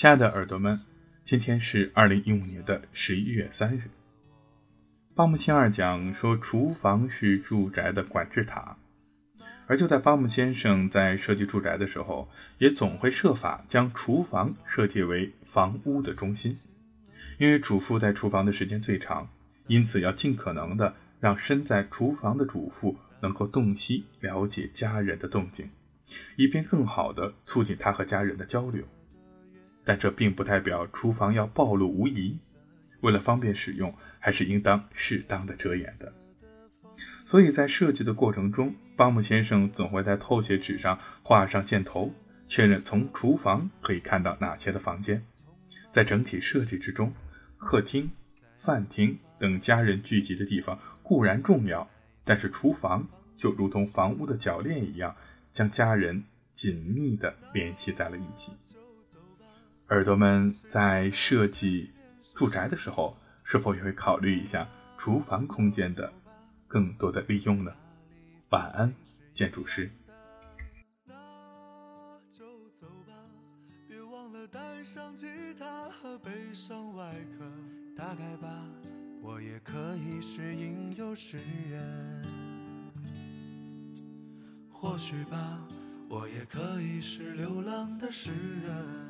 亲爱的耳朵们，今天是二零一五年的十一月三日。巴木先二讲说，厨房是住宅的管制塔，而就在巴木先生在设计住宅的时候，也总会设法将厨房设计为房屋的中心，因为主妇在厨房的时间最长，因此要尽可能的让身在厨房的主妇能够洞悉了解家人的动静，以便更好的促进他和家人的交流。但这并不代表厨房要暴露无遗，为了方便使用，还是应当适当的遮掩的。所以在设计的过程中，巴木先生总会在透写纸上画上箭头，确认从厨房可以看到哪些的房间。在整体设计之中，客厅、饭厅等家人聚集的地方固然重要，但是厨房就如同房屋的铰链一样，将家人紧密地联系在了一起。耳朵们在设计住宅的时候，是否也会考虑一下厨房空间的更多的利用呢？晚安，建筑师。那就走吧，别忘了带上吉他和悲伤外壳。大概吧，我也可以是吟游诗人。或许吧，我也可以是流浪的诗人。